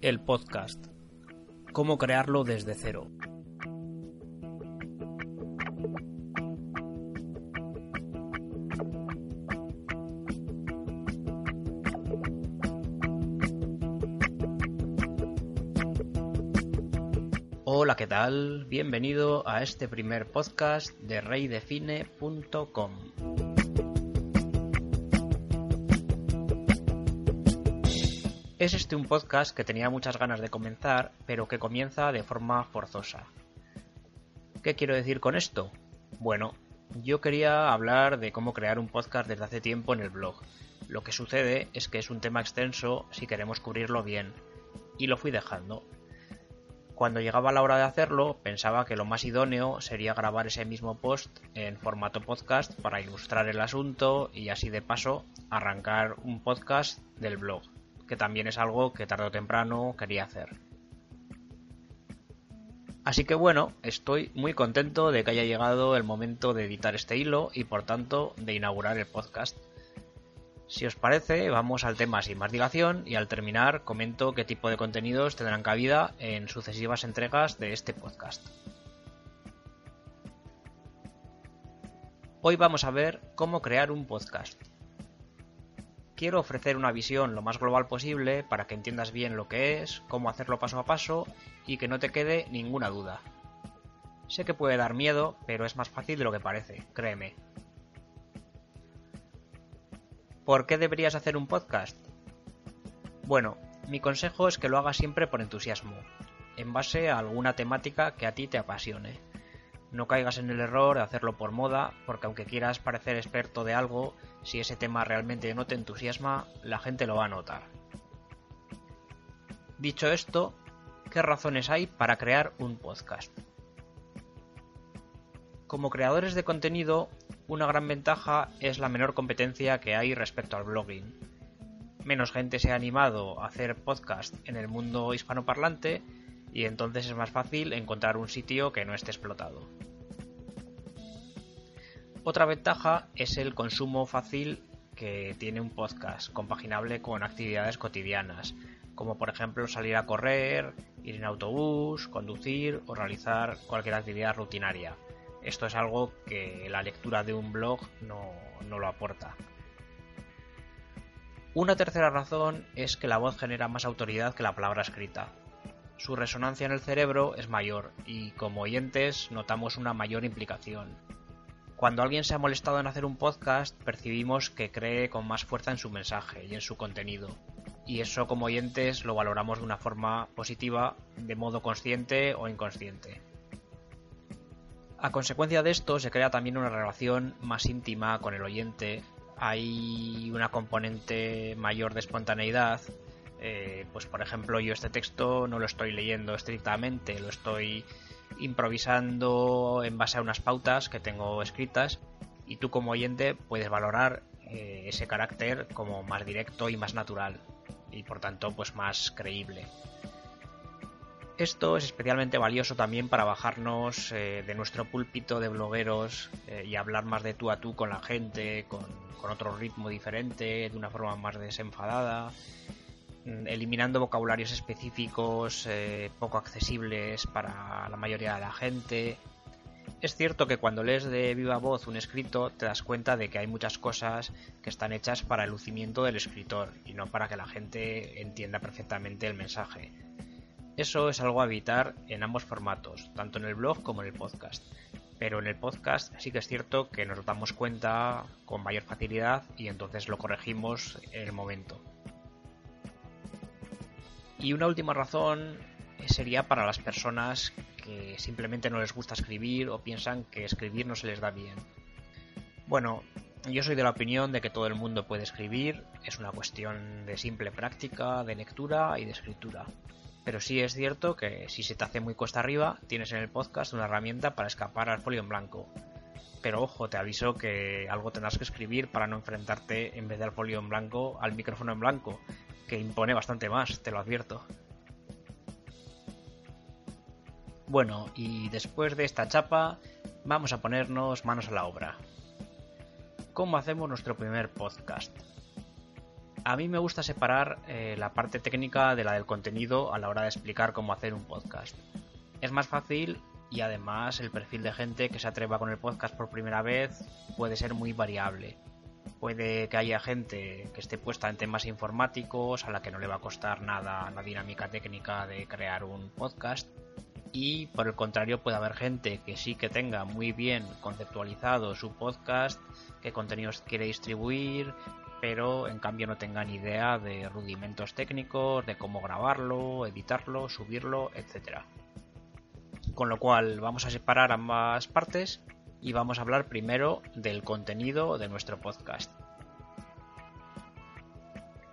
El podcast. Cómo crearlo desde cero. Hola, ¿qué tal? Bienvenido a este primer podcast de reydefine.com. Es este un podcast que tenía muchas ganas de comenzar, pero que comienza de forma forzosa. ¿Qué quiero decir con esto? Bueno, yo quería hablar de cómo crear un podcast desde hace tiempo en el blog. Lo que sucede es que es un tema extenso si queremos cubrirlo bien, y lo fui dejando. Cuando llegaba la hora de hacerlo, pensaba que lo más idóneo sería grabar ese mismo post en formato podcast para ilustrar el asunto y así de paso arrancar un podcast del blog que también es algo que tarde o temprano quería hacer. Así que bueno, estoy muy contento de que haya llegado el momento de editar este hilo y por tanto de inaugurar el podcast. Si os parece, vamos al tema sin más dilación y al terminar comento qué tipo de contenidos tendrán cabida en sucesivas entregas de este podcast. Hoy vamos a ver cómo crear un podcast quiero ofrecer una visión lo más global posible para que entiendas bien lo que es, cómo hacerlo paso a paso y que no te quede ninguna duda. Sé que puede dar miedo, pero es más fácil de lo que parece, créeme. ¿Por qué deberías hacer un podcast? Bueno, mi consejo es que lo hagas siempre por entusiasmo, en base a alguna temática que a ti te apasione. No caigas en el error de hacerlo por moda, porque aunque quieras parecer experto de algo, si ese tema realmente no te entusiasma, la gente lo va a notar. Dicho esto, ¿qué razones hay para crear un podcast? Como creadores de contenido, una gran ventaja es la menor competencia que hay respecto al blogging. Menos gente se ha animado a hacer podcast en el mundo hispanoparlante y entonces es más fácil encontrar un sitio que no esté explotado. Otra ventaja es el consumo fácil que tiene un podcast, compaginable con actividades cotidianas, como por ejemplo salir a correr, ir en autobús, conducir o realizar cualquier actividad rutinaria. Esto es algo que la lectura de un blog no, no lo aporta. Una tercera razón es que la voz genera más autoridad que la palabra escrita su resonancia en el cerebro es mayor y como oyentes notamos una mayor implicación. Cuando alguien se ha molestado en hacer un podcast, percibimos que cree con más fuerza en su mensaje y en su contenido. Y eso como oyentes lo valoramos de una forma positiva, de modo consciente o inconsciente. A consecuencia de esto se crea también una relación más íntima con el oyente, hay una componente mayor de espontaneidad eh, pues por ejemplo yo este texto no lo estoy leyendo estrictamente, lo estoy improvisando en base a unas pautas que tengo escritas y tú como oyente puedes valorar eh, ese carácter como más directo y más natural y por tanto pues más creíble. Esto es especialmente valioso también para bajarnos eh, de nuestro púlpito de blogueros y hablar más de tú a tú con la gente, con, otro ritmo diferente, de una forma más desenfadada eliminando vocabularios específicos eh, poco accesibles para la mayoría de la gente. Es cierto que cuando lees de viva voz un escrito te das cuenta de que hay muchas cosas que están hechas para el lucimiento del escritor y no para que la gente entienda perfectamente el mensaje. Eso es algo a evitar en ambos formatos, tanto en el blog como en el podcast. Pero en el podcast sí que es cierto que nos damos cuenta con mayor facilidad y entonces lo corregimos en el momento. Y una última razón sería para las personas que simplemente no les gusta escribir o piensan que escribir no se les da bien. Bueno, Yo soy de la opinión de que todo el mundo puede escribir, es una cuestión de simple práctica, de lectura y de escritura. Pero sí es cierto que si se te hace muy cuesta arriba, tienes en el podcast una herramienta para escapar al folio en blanco. Pero ojo, te aviso que algo tendrás que escribir para no enfrentarte en vez del folio en blanco al micrófono en blanco, que impone bastante más, te lo advierto. Bueno, y después de esta chapa, vamos a ponernos manos a la obra cómo hacemos nuestro primer podcast. A mí me gusta separar eh, la parte técnica de la del contenido a la hora de explicar cómo hacer un podcast. Es más fácil y además el perfil de gente que se atreva con el podcast por primera vez puede ser muy variable. Puede que haya gente que esté puesta en temas informáticos a la que no le va a costar nada la dinámica técnica de crear un podcast y por el contrario puede haber gente que sí que tenga muy bien conceptualizado su podcast, qué contenidos quiere distribuir, pero en cambio no tenga ni idea de rudimentos técnicos, de cómo grabarlo, editarlo, subirlo, etc. Con lo cual vamos a separar ambas partes y vamos a hablar primero del contenido de nuestro podcast.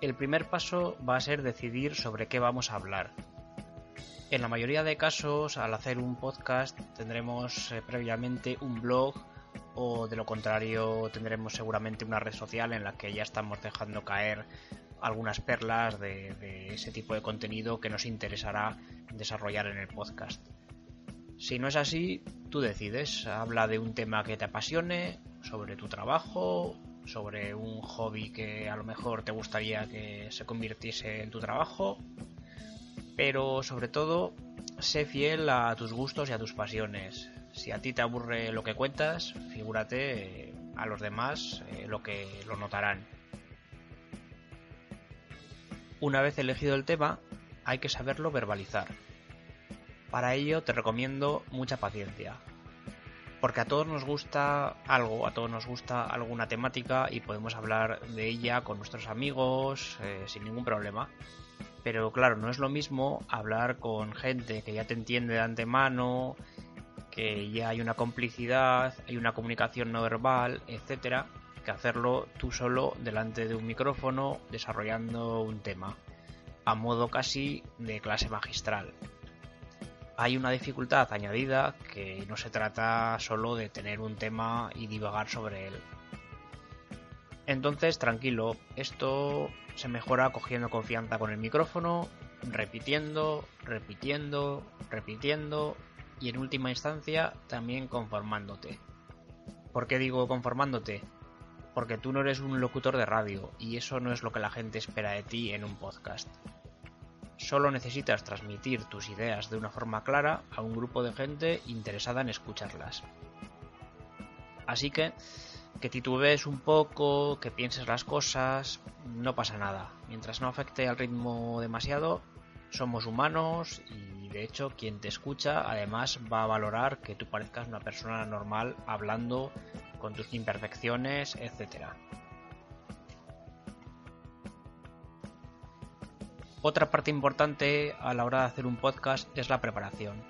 El primer paso va a ser decidir sobre qué vamos a hablar en la mayoría de casos, al hacer un podcast, tendremos eh, previamente un blog o de lo contrario tendremos seguramente una red social en la que ya estamos dejando caer algunas perlas de, de ese tipo de contenido que nos interesará desarrollar en el podcast. Si no es así, tú decides, habla de un tema que te apasione, sobre tu trabajo, sobre un hobby que a lo mejor te gustaría que se convirtiese en tu trabajo pero sobre todo sé fiel a tus gustos y a tus pasiones. Si a ti te aburre lo que cuentas, figúrate eh, a los demás eh, lo que lo notarán. Una vez elegido el tema, hay que saberlo verbalizar. Para ello te recomiendo mucha paciencia, porque a todos nos gusta algo, a todos nos gusta alguna temática y podemos hablar de ella con nuestros amigos eh, sin ningún problema. Pero claro, no es lo mismo hablar con gente que ya te entiende de antemano, que ya hay una complicidad, hay una comunicación no verbal, etcétera, que hacerlo tú solo delante de un micrófono desarrollando un tema, a modo casi de clase magistral. Hay una dificultad añadida que no se trata solo de tener un tema y divagar sobre él. Entonces, tranquilo, esto se mejora cogiendo confianza con el micrófono, repitiendo, repitiendo, repitiendo y en última instancia también conformándote. ¿Por qué digo conformándote? Porque tú no eres un locutor de radio y eso no es lo que la gente espera de ti en un podcast. Solo necesitas transmitir tus ideas de una forma clara a un grupo de gente interesada en escucharlas. Así que que titubees un poco, que pienses las cosas, no pasa nada. Mientras no afecte al ritmo demasiado, somos humanos y de hecho quien te escucha además va a valorar que tú parezcas una persona normal hablando con tus imperfecciones, etc. Otra parte importante a la hora de hacer un podcast es la preparación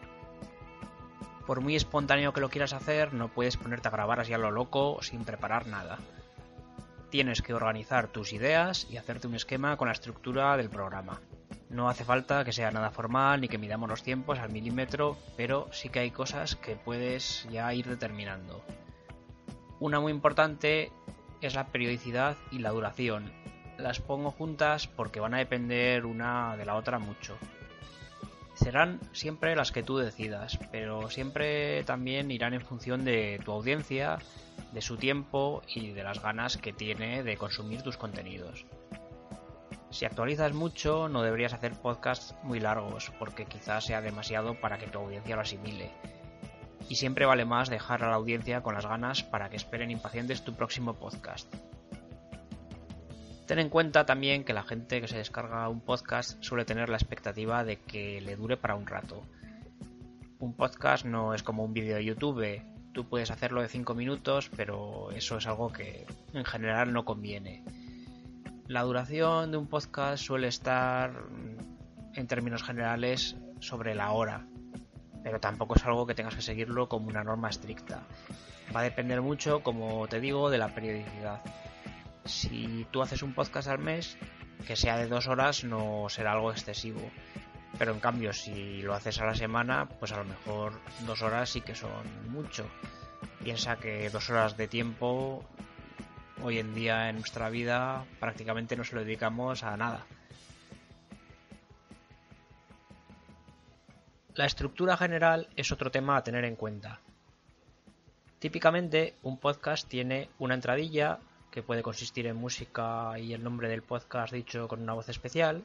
por muy espontáneo que lo quieras hacer, no puedes ponerte a grabar así a lo loco sin preparar nada. Tienes que organizar tus ideas y hacerte un esquema con la estructura del programa. No hace falta que sea nada formal ni que midamos los tiempos al milímetro, pero sí que hay cosas que puedes ya ir determinando. Una muy importante es la periodicidad y la duración. Las pongo juntas porque van a depender una de la otra mucho serán siempre las que tú decidas, pero siempre también irán en función de tu audiencia, de su tiempo y de las ganas que tiene de consumir tus contenidos. Si actualizas mucho, no deberías hacer podcasts muy largos, porque quizás sea demasiado para que tu audiencia lo asimile. Y siempre vale más dejar a la audiencia con las ganas para que esperen impacientes tu próximo podcast. Ten en cuenta también que la gente que se descarga un podcast suele tener la expectativa de que le dure para un rato. Un podcast no es como un vídeo de YouTube. Tú puedes hacerlo de 5 minutos, pero eso es algo que en general no conviene. La duración de un podcast suele estar, en términos generales, sobre la hora. pero tampoco es algo que tengas que seguirlo como una norma estricta. Va a depender mucho, como te digo, de la periodicidad. Si tú haces un podcast al mes, que sea de dos horas no será algo excesivo. Pero en cambio, si lo haces a la semana, pues a lo mejor dos horas sí que son mucho. Piensa que dos horas de tiempo hoy en día en nuestra vida prácticamente no se lo dedicamos a nada. La estructura general es otro tema a tener en cuenta. Típicamente un podcast tiene una entradilla que puede consistir en música y el nombre del podcast dicho con una voz especial.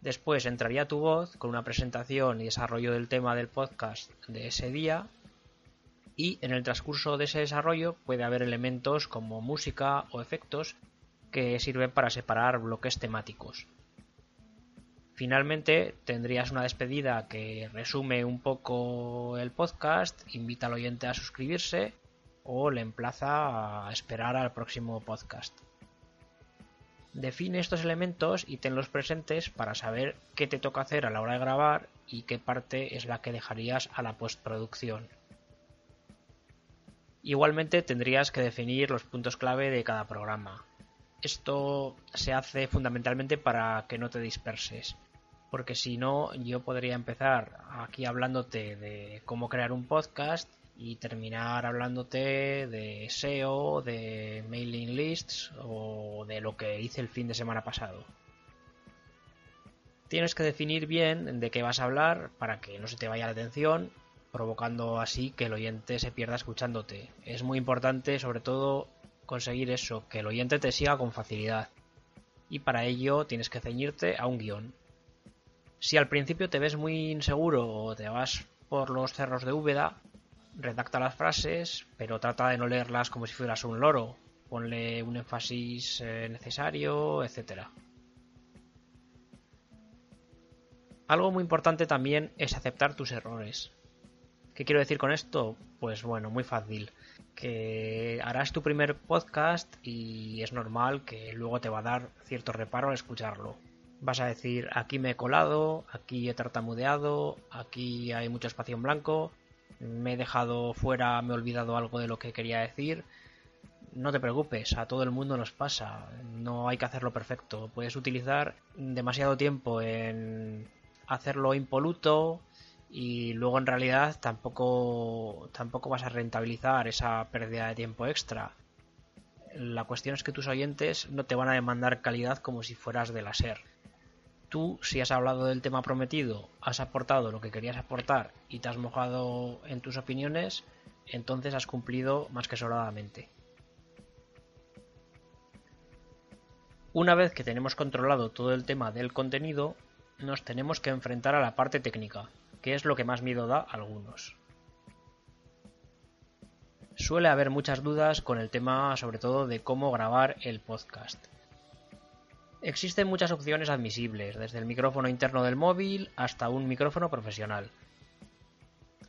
Después entraría tu voz con una presentación y desarrollo del tema del podcast de ese día. Y en el transcurso de ese desarrollo puede haber elementos como música o efectos que sirven para separar bloques temáticos. Finalmente tendrías una despedida que resume un poco el podcast, invita al oyente a suscribirse o le emplaza a esperar al próximo podcast. Define estos elementos y tenlos presentes para saber qué te toca hacer a la hora de grabar y qué parte es la que dejarías a la postproducción. Igualmente tendrías que definir los puntos clave de cada programa. Esto se hace fundamentalmente para que no te disperses, porque si no yo podría empezar aquí hablándote de cómo crear un podcast y terminar hablándote de SEO, de mailing lists o de lo que hice el fin de semana pasado. Tienes que definir bien de qué vas a hablar para que no se te vaya la atención, provocando así que el oyente se pierda escuchándote. Es muy importante, sobre todo, conseguir eso, que el oyente te siga con facilidad. Y para ello tienes que ceñirte a un guion. Si al principio te ves muy inseguro o te vas por los cerros de Úbeda, redacta las frases, pero trata de no leerlas como si fueras un loro. Ponle un énfasis eh, necesario, etc. Algo muy importante también es aceptar tus errores. ¿Qué quiero decir con esto? Pues bueno, muy fácil. Que harás tu primer podcast y es normal que luego te va a dar cierto reparo al escucharlo. Vas a decir, aquí me he colado, aquí he tartamudeado, aquí hay mucho espacio en blanco, me he dejado fuera, me he olvidado algo de lo que quería decir. No te preocupes, a todo el mundo nos pasa, no hay que hacerlo perfecto. Puedes utilizar demasiado tiempo en hacerlo impoluto y luego en realidad tampoco, tampoco vas a rentabilizar esa pérdida de tiempo extra. La cuestión es que tus oyentes no te van a demandar calidad como si fueras de la SER tú, si has hablado del tema prometido, has aportado lo que querías aportar y te has mojado en tus opiniones, entonces has cumplido más que sobradamente. Una vez que tenemos controlado todo el tema del contenido, nos tenemos que enfrentar a la parte técnica, que es lo que más miedo da a algunos. Suele haber muchas dudas con el tema sobre todo de cómo grabar el podcast. Existen muchas opciones admisibles, desde el micrófono interno del móvil hasta un micrófono profesional.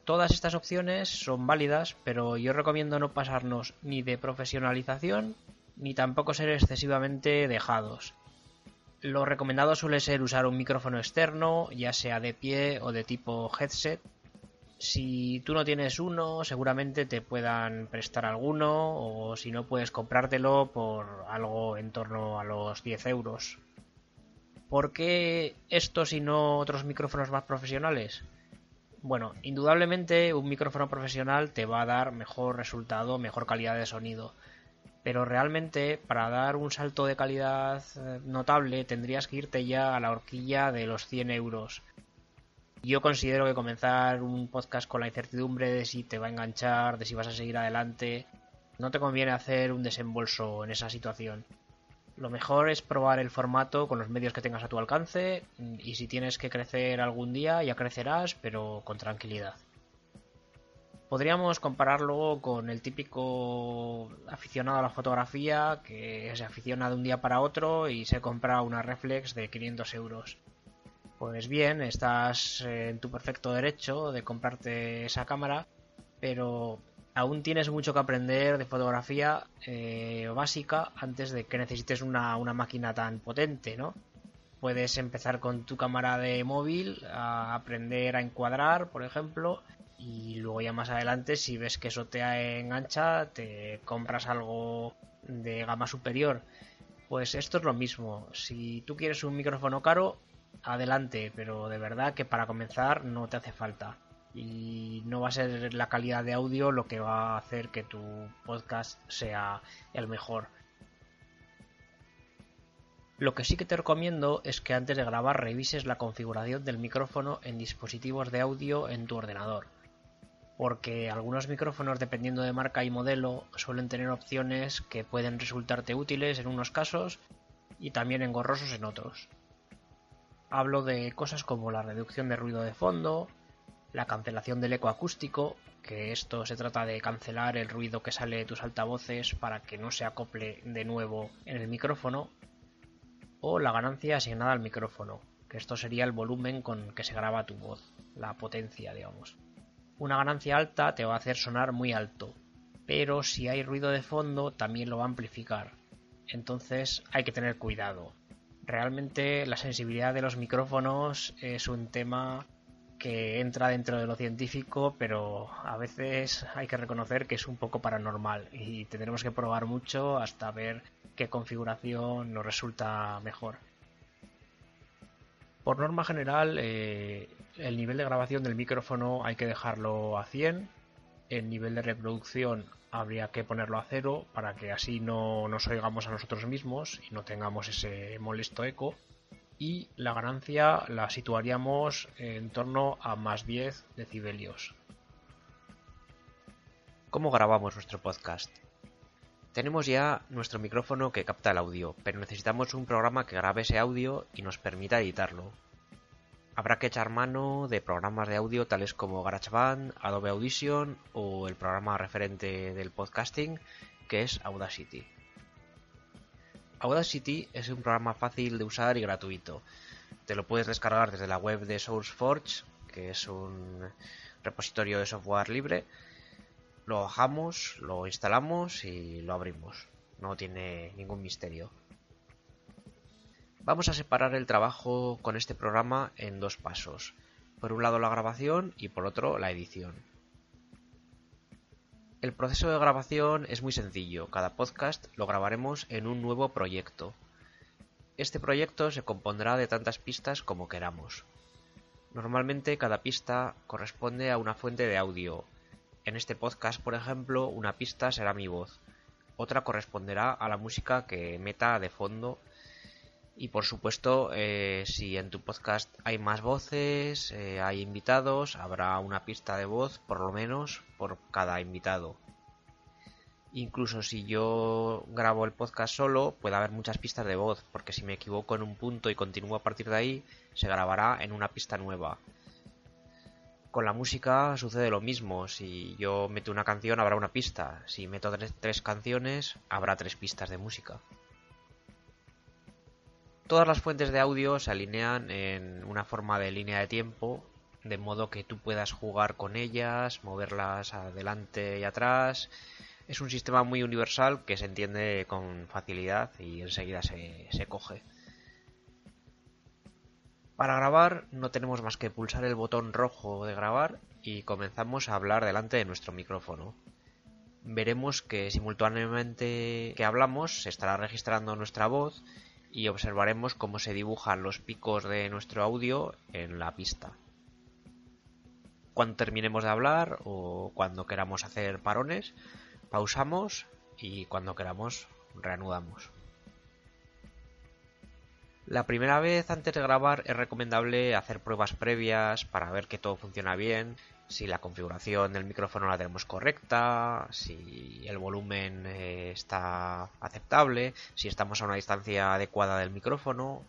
Todas estas opciones son válidas, pero yo recomiendo no pasarnos ni de profesionalización ni tampoco ser excesivamente dejados. Lo recomendado suele ser usar un micrófono externo, ya sea de pie o de tipo headset, si tú no tienes uno, seguramente te puedan prestar alguno o si no puedes comprártelo por algo en torno a los 10 euros. ¿Por qué estos y no otros micrófonos más profesionales? Bueno, indudablemente un micrófono profesional te va a dar mejor resultado, mejor calidad de sonido. Pero realmente para dar un salto de calidad eh, notable tendrías que irte ya a la horquilla de los 100 euros yo considero que comenzar un podcast con la incertidumbre de si te va a enganchar, de si vas a seguir adelante, no te conviene hacer un desembolso en esa situación. Lo mejor es probar el formato con los medios que tengas a tu alcance y si tienes que crecer algún día ya crecerás, pero con tranquilidad. Podríamos compararlo con el típico aficionado a la fotografía que se aficiona de un día para otro y se compra una reflex de 500 euros. Pues bien, estás en tu perfecto derecho de comprarte esa cámara, pero aún tienes mucho que aprender de fotografía eh, básica antes de que necesites una, máquina tan potente, ¿no? puedes empezar con tu cámara de móvil a aprender a encuadrar, por ejemplo, y luego ya más adelante si ves que eso te engancha, te compras algo de gama superior. Pues esto es lo mismo. Si tú quieres un micrófono caro, adelante, pero de verdad que para comenzar no te hace falta. Y no va a ser la calidad de audio lo que va a hacer que tu podcast sea el mejor. Lo que sí que te recomiendo es que antes de grabar revises la configuración del micrófono en dispositivos de audio en tu ordenador. Porque algunos micrófonos, dependiendo de marca y modelo, suelen tener opciones que pueden resultarte útiles en unos casos y también engorrosos en otros. Hablo de cosas como la reducción de ruido de fondo, la cancelación del eco acústico, que esto se trata de cancelar el ruido que sale de tus altavoces para que no se acople de nuevo en el micrófono, o la ganancia asignada al micrófono, que esto sería el volumen con que se graba tu voz, la potencia, digamos. Una ganancia alta te va a hacer sonar muy alto, pero si hay ruido de fondo también lo va a amplificar. Entonces hay que tener cuidado. Realmente la sensibilidad de los micrófonos es un tema que entra dentro de lo científico, pero a veces hay que reconocer que es un poco paranormal y tendremos que probar mucho hasta ver qué configuración nos resulta mejor. Por norma general, eh, el nivel de grabación del micrófono hay que dejarlo a 100. El nivel de reproducción habría que ponerlo a 0 para que así no nos oigamos a nosotros mismos y no tengamos ese molesto eco. Y la ganancia la situaríamos en torno a más 10 decibelios. ¿Cómo grabamos nuestro podcast? Tenemos ya nuestro micrófono que capta el audio, pero necesitamos un programa que grabe ese audio y nos permita editarlo. Habrá que echar mano de programas de audio tales como GarageBand, Adobe Audition o el programa referente del podcasting que es Audacity. Audacity es un programa fácil de usar y gratuito. Te lo puedes descargar desde la web de SourceForge, que es un repositorio de software libre, lo bajamos, lo instalamos y lo abrimos. No tiene ningún misterio. Vamos a separar el trabajo con este programa en dos pasos. Por un lado la grabación y por otro la edición. El proceso de grabación es muy sencillo. Cada podcast lo grabaremos en un nuevo proyecto. Este proyecto se compondrá de tantas pistas como queramos. Normalmente cada pista corresponde a una fuente de audio, en este podcast, por ejemplo, una pista será mi voz, otra corresponderá a la música que meta de fondo y por supuesto, eh, si en tu podcast hay más voces, eh, hay invitados, habrá una pista de voz por lo menos por cada invitado. Incluso si yo grabo el podcast solo, puede haber muchas pistas de voz, porque si me equivoco en un punto y continúo a partir de ahí, se grabará en una pista nueva. Con la música sucede lo mismo. Si yo meto una canción, habrá una pista. Si meto tres, canciones, habrá tres pistas de música. Todas las fuentes de audio se alinean en una forma de línea de tiempo, de modo que tú puedas jugar con ellas, moverlas adelante y atrás. Es un sistema muy universal que se entiende con facilidad y enseguida se, se coge. Para grabar no tenemos más que pulsar el botón rojo de grabar y comenzamos a hablar delante de nuestro micrófono. Veremos que simultáneamente que hablamos se estará registrando nuestra voz y observaremos cómo se dibujan los picos de nuestro audio en la pista. Cuando terminemos de hablar o cuando queramos hacer parones, pausamos y cuando queramos reanudamos. La primera vez antes de grabar es recomendable hacer pruebas previas para ver que todo funciona bien, si la configuración del micrófono la tenemos correcta, si el volumen eh, está aceptable, si estamos a una distancia adecuada del micrófono.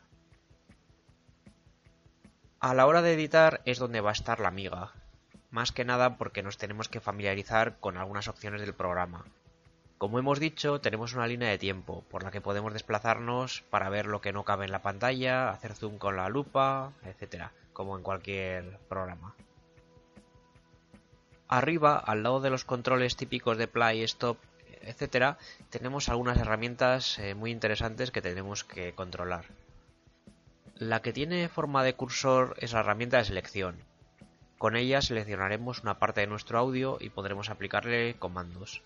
A la hora de editar es donde va a estar la miga, más que nada porque nos tenemos que familiarizar con algunas opciones del programa. Como hemos dicho, tenemos una línea de tiempo por la que podemos desplazarnos para ver lo que no cabe en la pantalla, hacer zoom con la lupa, etcétera, como en cualquier programa. Arriba, al lado de los controles típicos de play, stop, etcétera, tenemos algunas herramientas eh, muy interesantes que tenemos que controlar. La que tiene forma de cursor es la herramienta de selección. Con ella seleccionaremos una parte de nuestro audio y podremos aplicarle comandos.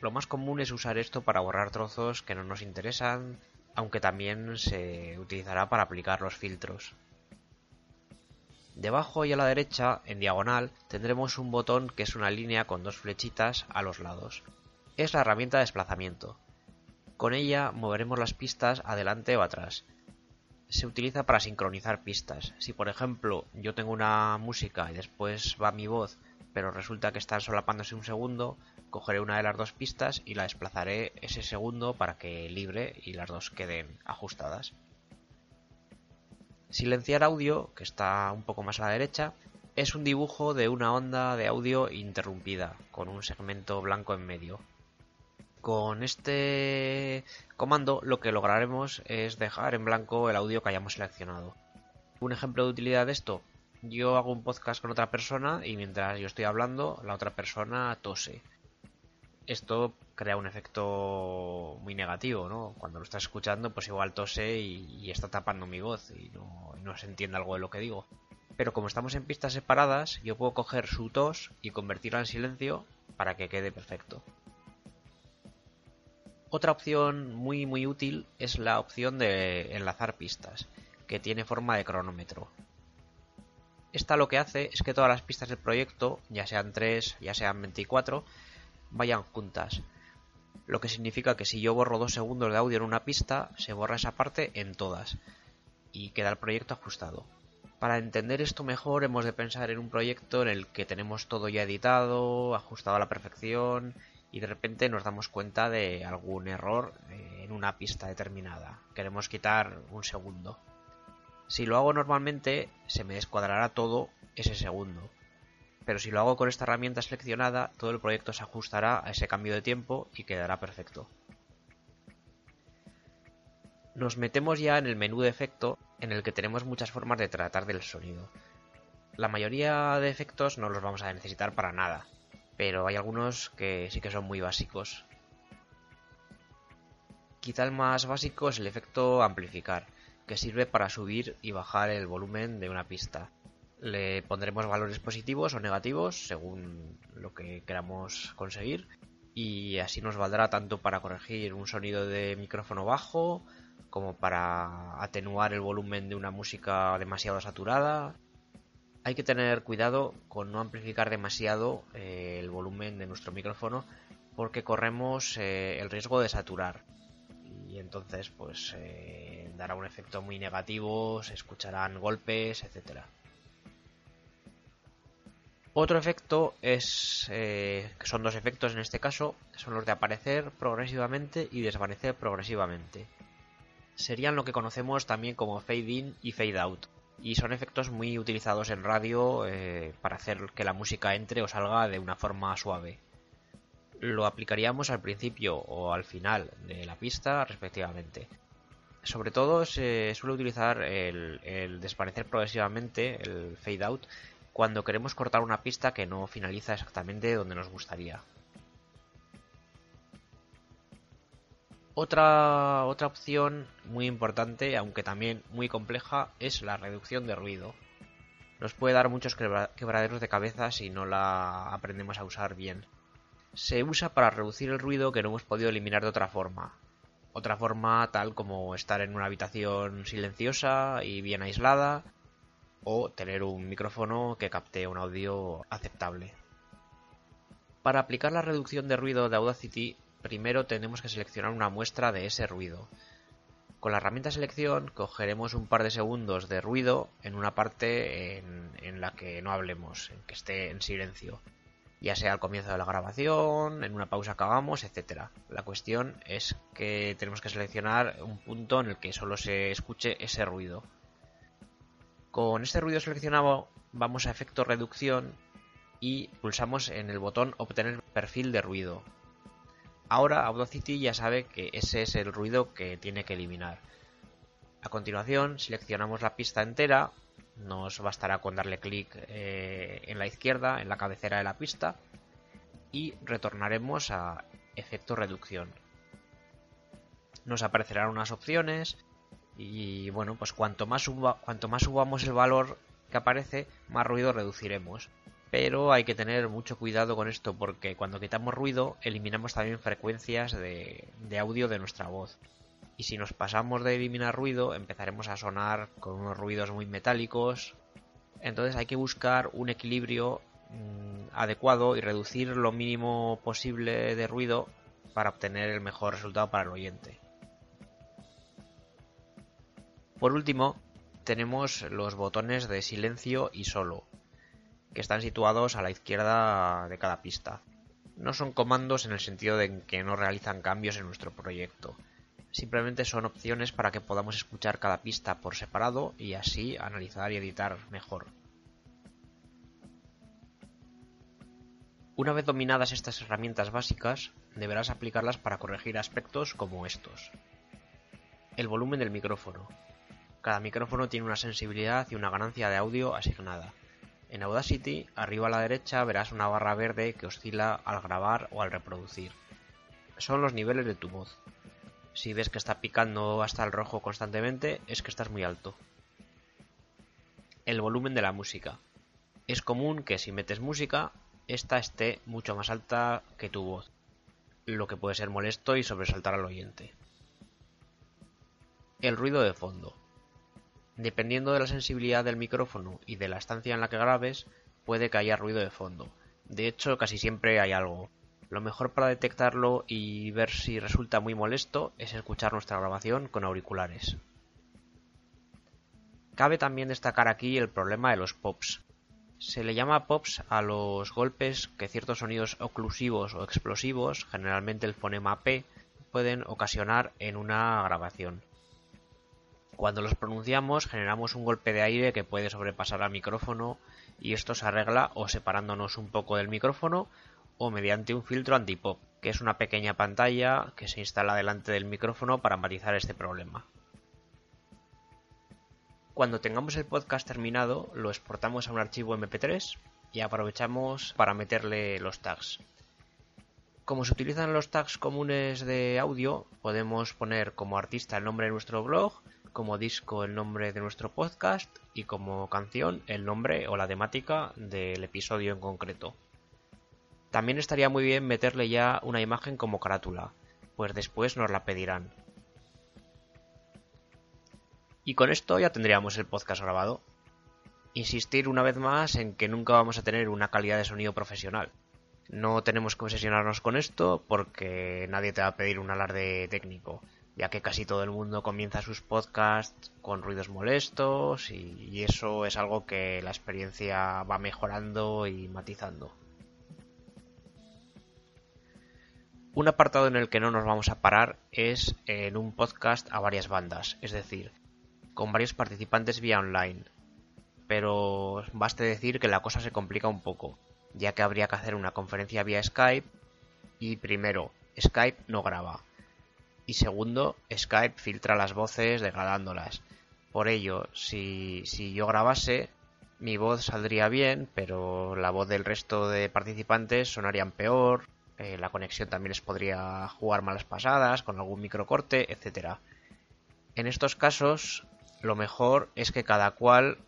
Lo más común es usar esto para borrar trozos que no nos interesan, aunque también se utilizará para aplicar los filtros. Debajo y a la derecha, en diagonal, tendremos un botón que es una línea con dos flechitas a los lados. Es la herramienta de desplazamiento. Con ella moveremos las pistas adelante o atrás. Se utiliza para sincronizar pistas. Si por ejemplo yo tengo una música y después va mi voz, pero resulta que están solapándose un segundo, cogeré una de las dos pistas y la desplazaré ese segundo para que libre y las dos queden ajustadas. Silenciar audio, que está un poco más a la derecha, es un dibujo de una onda de audio interrumpida, con un segmento blanco en medio. Con este comando lo que lograremos es dejar en blanco el audio que hayamos seleccionado. Un ejemplo de utilidad de esto, yo hago un podcast con otra persona y mientras yo estoy hablando, la otra persona tose esto crea un efecto muy negativo, ¿no? Cuando lo estás escuchando, pues igual tose y, está tapando mi voz y no, no, se entiende algo de lo que digo. Pero como estamos en pistas separadas, yo puedo coger su tos y convertirla en silencio para que quede perfecto. Otra opción muy muy útil es la opción de enlazar pistas, que tiene forma de cronómetro. Esta lo que hace es que todas las pistas del proyecto, ya sean 3, ya sean 24, vayan juntas. Lo que significa que si yo borro dos segundos de audio en una pista, se borra esa parte en todas y queda el proyecto ajustado. Para entender esto mejor hemos de pensar en un proyecto en el que tenemos todo ya editado, ajustado a la perfección y de repente nos damos cuenta de algún error en una pista determinada. Queremos quitar un segundo. Si lo hago normalmente se me descuadrará todo ese segundo pero si lo hago con esta herramienta seleccionada, todo el proyecto se ajustará a ese cambio de tiempo y quedará perfecto. Nos metemos ya en el menú de efecto en el que tenemos muchas formas de tratar del sonido. La mayoría de efectos no los vamos a necesitar para nada, pero hay algunos que sí que son muy básicos. Quizá el más básico es el efecto amplificar, que sirve para subir y bajar el volumen de una pista le pondremos valores positivos o negativos según lo que queramos conseguir y así nos valdrá tanto para corregir un sonido de micrófono bajo como para atenuar el volumen de una música demasiado saturada. Hay que tener cuidado con no amplificar demasiado eh, el volumen de nuestro micrófono porque corremos eh, el riesgo de saturar y entonces pues eh, dará un efecto muy negativo, se escucharán golpes, etcétera. Otro efecto es, eh, que son dos efectos en este caso, son los de aparecer progresivamente y desvanecer progresivamente. Serían lo que conocemos también como fade in y fade out, y son efectos muy utilizados en radio eh, para hacer que la música entre o salga de una forma suave. Lo aplicaríamos al principio o al final de la pista respectivamente. Sobre todo se suele utilizar el, el desvanecer progresivamente, el fade out, cuando queremos cortar una pista que no finaliza exactamente donde nos gustaría. Otra, otra opción muy importante, aunque también muy compleja, es la reducción de ruido. Nos puede dar muchos quebraderos de cabeza si no la aprendemos a usar bien. Se usa para reducir el ruido que no hemos podido eliminar de otra forma. Otra forma tal como estar en una habitación silenciosa y bien aislada, o tener un micrófono que capte un audio aceptable. Para aplicar la reducción de ruido de Audacity, primero tenemos que seleccionar una muestra de ese ruido. Con la herramienta selección cogeremos un par de segundos de ruido en una parte en, la que no hablemos, en que esté en silencio, ya sea al comienzo de la grabación, en una pausa que hagamos, etc. La cuestión es que tenemos que seleccionar un punto en el que solo se escuche ese ruido. Con este ruido seleccionado vamos a efecto reducción y pulsamos en el botón obtener perfil de ruido. Ahora Audacity ya sabe que ese es el ruido que tiene que eliminar. A continuación seleccionamos la pista entera, nos bastará con darle clic eh, en la izquierda, en la cabecera de la pista, y retornaremos a efecto reducción. Nos aparecerán unas opciones y bueno, pues cuanto más, cuanto más subamos el valor que aparece, más ruido reduciremos. Pero hay que tener mucho cuidado con esto porque cuando quitamos ruido eliminamos también frecuencias de, de audio de nuestra voz. Y si nos pasamos de eliminar ruido empezaremos a sonar con unos ruidos muy metálicos. Entonces hay que buscar un equilibrio mm, adecuado y reducir lo mínimo posible de ruido para obtener el mejor resultado para el oyente. Por último, tenemos los botones de silencio y solo, que están situados a la izquierda de cada pista. No son comandos en el sentido de que no realizan cambios en nuestro proyecto. Simplemente son opciones para que podamos escuchar cada pista por separado y así analizar y editar mejor. Una vez dominadas estas herramientas básicas, deberás aplicarlas para corregir aspectos como estos. El volumen del micrófono, cada micrófono tiene una sensibilidad y una ganancia de audio asignada. En Audacity, arriba a la derecha verás una barra verde que oscila al grabar o al reproducir. Son los niveles de tu voz. Si ves que está picando hasta el rojo constantemente, es que estás muy alto. El volumen de la música. Es común que si metes música, esta esté mucho más alta que tu voz, lo que puede ser molesto y sobresaltar al oyente. El ruido de fondo. Dependiendo de la sensibilidad del micrófono y de la estancia en la que grabes, puede que haya ruido de fondo. De hecho, casi siempre hay algo. Lo mejor para detectarlo y ver si resulta muy molesto es escuchar nuestra grabación con auriculares. Cabe también destacar aquí el problema de los pops. Se le llama pops a los golpes que ciertos sonidos oclusivos o explosivos, generalmente el fonema P, pueden ocasionar en una grabación. Cuando los pronunciamos generamos un golpe de aire que puede sobrepasar al micrófono y esto se arregla o separándonos un poco del micrófono o mediante un filtro antipop, que es una pequeña pantalla que se instala delante del micrófono para matizar este problema. Cuando tengamos el podcast terminado, lo exportamos a un archivo MP3 y aprovechamos para meterle los tags. Como se utilizan los tags comunes de audio, podemos poner como artista el nombre de nuestro blog como disco el nombre de nuestro podcast y como canción el nombre o la temática del episodio en concreto. También estaría muy bien meterle ya una imagen como carátula, pues después nos la pedirán. Y con esto ya tendríamos el podcast grabado. Insistir una vez más en que nunca vamos a tener una calidad de sonido profesional. No tenemos que obsesionarnos con esto porque nadie te va a pedir un alarde técnico ya que casi todo el mundo comienza sus podcasts con ruidos molestos y, eso es algo que la experiencia va mejorando y matizando. Un apartado en el que no nos vamos a parar es en un podcast a varias bandas, es decir, con varios participantes vía online. Pero baste decir que la cosa se complica un poco, ya que habría que hacer una conferencia vía Skype y primero, Skype no graba, y segundo, Skype filtra las voces degradándolas. Por ello, si, si yo grabase, mi voz saldría bien, pero la voz del resto de participantes sonarían peor, eh, la conexión también les podría jugar malas pasadas, con algún microcorte, etc. En estos casos, lo mejor es que cada cual,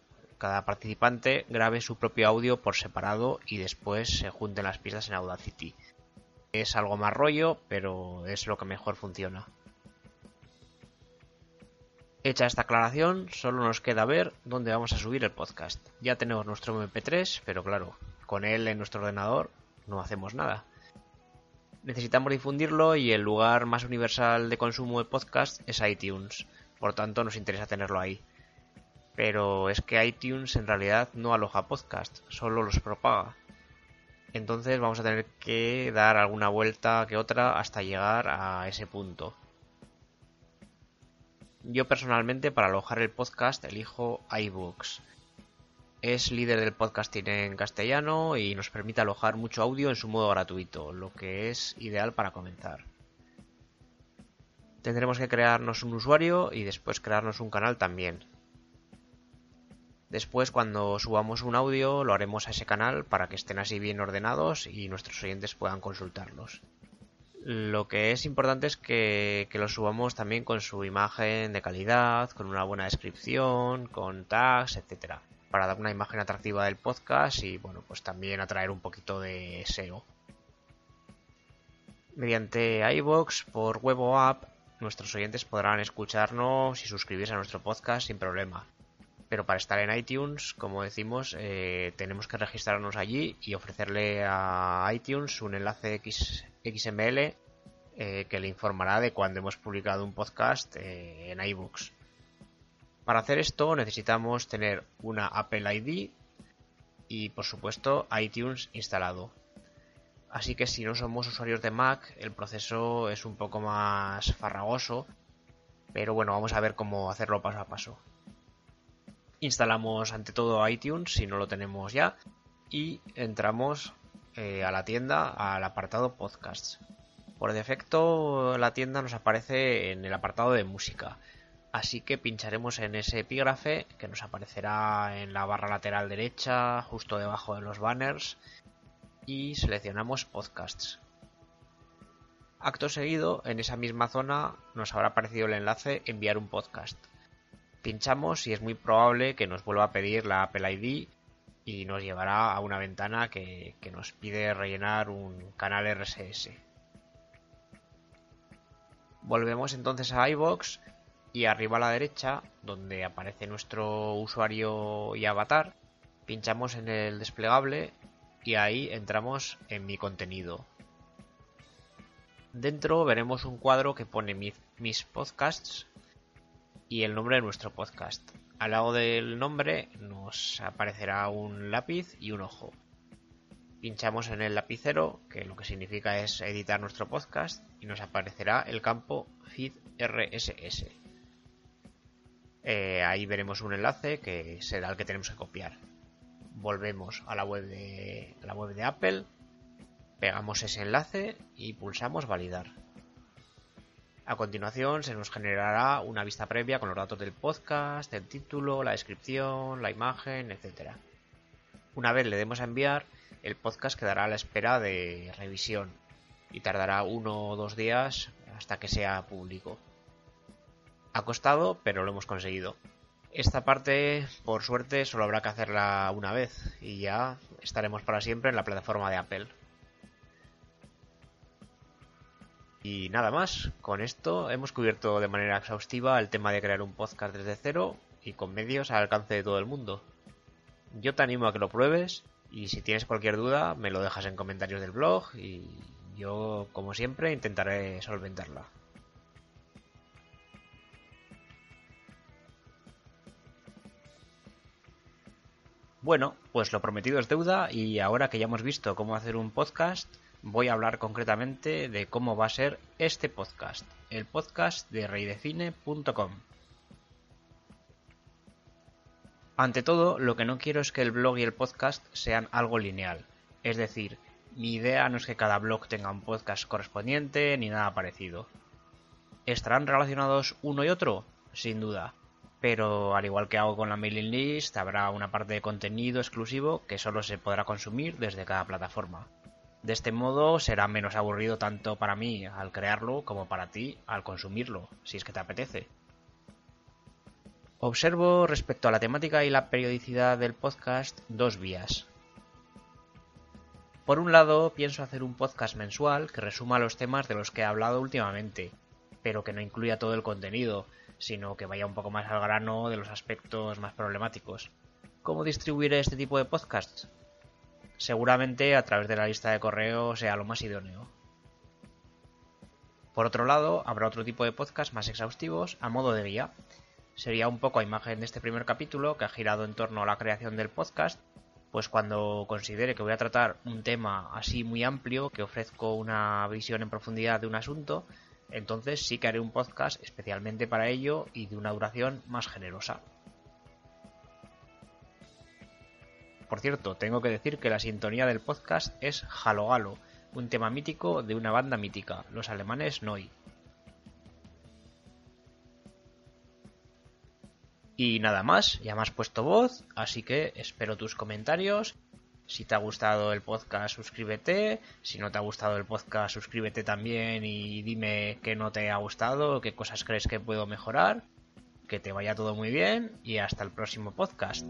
cada participante, grabe su propio audio por separado y después se junten las pistas en Audacity. Es algo más rollo, pero es lo que mejor funciona. Hecha esta aclaración, solo nos queda ver dónde vamos a subir el podcast. Ya tenemos nuestro MP3, pero claro, con él en nuestro ordenador no hacemos nada. Necesitamos difundirlo y el lugar más universal de consumo de podcast es iTunes, por tanto nos interesa tenerlo ahí. Pero es que iTunes en realidad no aloja podcast, solo los propaga. Entonces vamos a tener que dar alguna vuelta que otra hasta llegar a ese punto. Yo personalmente para alojar el podcast elijo iBooks. Es líder del podcasting en castellano y nos permite alojar mucho audio en su modo gratuito, lo que es ideal para comenzar. Tendremos que crearnos un usuario y después crearnos un canal también. Después, cuando subamos un audio, lo haremos a ese canal para que estén así bien ordenados y nuestros oyentes puedan consultarlos. Lo que es importante es que, que lo subamos también con su imagen de calidad, con una buena descripción, con tags, etcétera, para dar una imagen atractiva del podcast y bueno, pues también atraer un poquito de SEO. Mediante iBox por web o app, nuestros oyentes podrán escucharnos y suscribirse a nuestro podcast sin problema. Pero para estar en iTunes, como decimos, eh, tenemos que registrarnos allí y ofrecerle a iTunes un enlace XML eh, que le informará de cuando hemos publicado un podcast eh, en iBooks. Para hacer esto necesitamos tener una Apple ID y por supuesto iTunes instalado. Así que si no somos usuarios de Mac, el proceso es un poco más farragoso, pero bueno, vamos a ver cómo hacerlo paso a paso. Instalamos ante todo iTunes si no lo tenemos ya y entramos eh, a la tienda al apartado podcasts. Por defecto la tienda nos aparece en el apartado de música, así que pincharemos en ese epígrafe que nos aparecerá en la barra lateral derecha justo debajo de los banners y seleccionamos podcasts. Acto seguido, en esa misma zona nos habrá aparecido el enlace enviar un podcast. Pinchamos y es muy probable que nos vuelva a pedir la Apple ID y nos llevará a una ventana que, nos pide rellenar un canal RSS. Volvemos entonces a iBox y arriba a la derecha, donde aparece nuestro usuario y avatar, pinchamos en el desplegable y ahí entramos en mi contenido. Dentro veremos un cuadro que pone mis podcasts y el nombre de nuestro podcast. Al lado del nombre nos aparecerá un lápiz y un ojo. Pinchamos en el lapicero, que lo que significa es editar nuestro podcast, y nos aparecerá el campo feed RSS. Eh, ahí veremos un enlace que será el que tenemos que copiar. Volvemos a la web de, a la web de Apple, pegamos ese enlace y pulsamos validar. A continuación se nos generará una vista previa con los datos del podcast, el título, la descripción, la imagen, etc. Una vez le demos a enviar, el podcast quedará a la espera de revisión y tardará uno o dos días hasta que sea público. Ha costado, pero lo hemos conseguido. Esta parte, por suerte, solo habrá que hacerla una vez y ya estaremos para siempre en la plataforma de Apple. Y nada más, con esto hemos cubierto de manera exhaustiva el tema de crear un podcast desde cero y con medios al alcance de todo el mundo. Yo te animo a que lo pruebes y si tienes cualquier duda me lo dejas en comentarios del blog y yo como siempre intentaré solventarla. Bueno, pues lo prometido es deuda y ahora que ya hemos visto cómo hacer un podcast, voy a hablar concretamente de cómo va a ser este podcast, el podcast de reydefine.com. Ante todo, lo que no quiero es que el blog y el podcast sean algo lineal. Es decir, mi idea no es que cada blog tenga un podcast correspondiente ni nada parecido. ¿Estarán relacionados uno y otro? Sin duda. Pero al igual que hago con la mailing list, habrá una parte de contenido exclusivo que solo se podrá consumir desde cada plataforma. De este modo será menos aburrido tanto para mí al crearlo como para ti al consumirlo, si es que te apetece. Observo respecto a la temática y la periodicidad del podcast dos vías. Por un lado, pienso hacer un podcast mensual que resuma los temas de los que he hablado últimamente, pero que no incluya todo el contenido, sino que vaya un poco más al grano de los aspectos más problemáticos. ¿Cómo distribuiré este tipo de podcasts? Seguramente a través de la lista de correo sea lo más idóneo. Por otro lado, habrá otro tipo de podcast más exhaustivos a modo de guía. Sería un poco a imagen de este primer capítulo que ha girado en torno a la creación del podcast, pues cuando considere que voy a tratar un tema así muy amplio, que ofrezco una visión en profundidad de un asunto, entonces sí que haré un podcast especialmente para ello y de una duración más generosa. Por cierto, tengo que decir que la sintonía del podcast es Halo Galo, un tema mítico de una banda mítica, los alemanes Noi. Y nada más, ya me has puesto voz, así que espero tus comentarios Si te ha gustado el podcast, suscríbete. Si no te ha gustado el podcast, suscríbete también y dime qué no te ha gustado, qué cosas crees que puedo mejorar. Que te vaya todo muy bien y hasta el próximo podcast.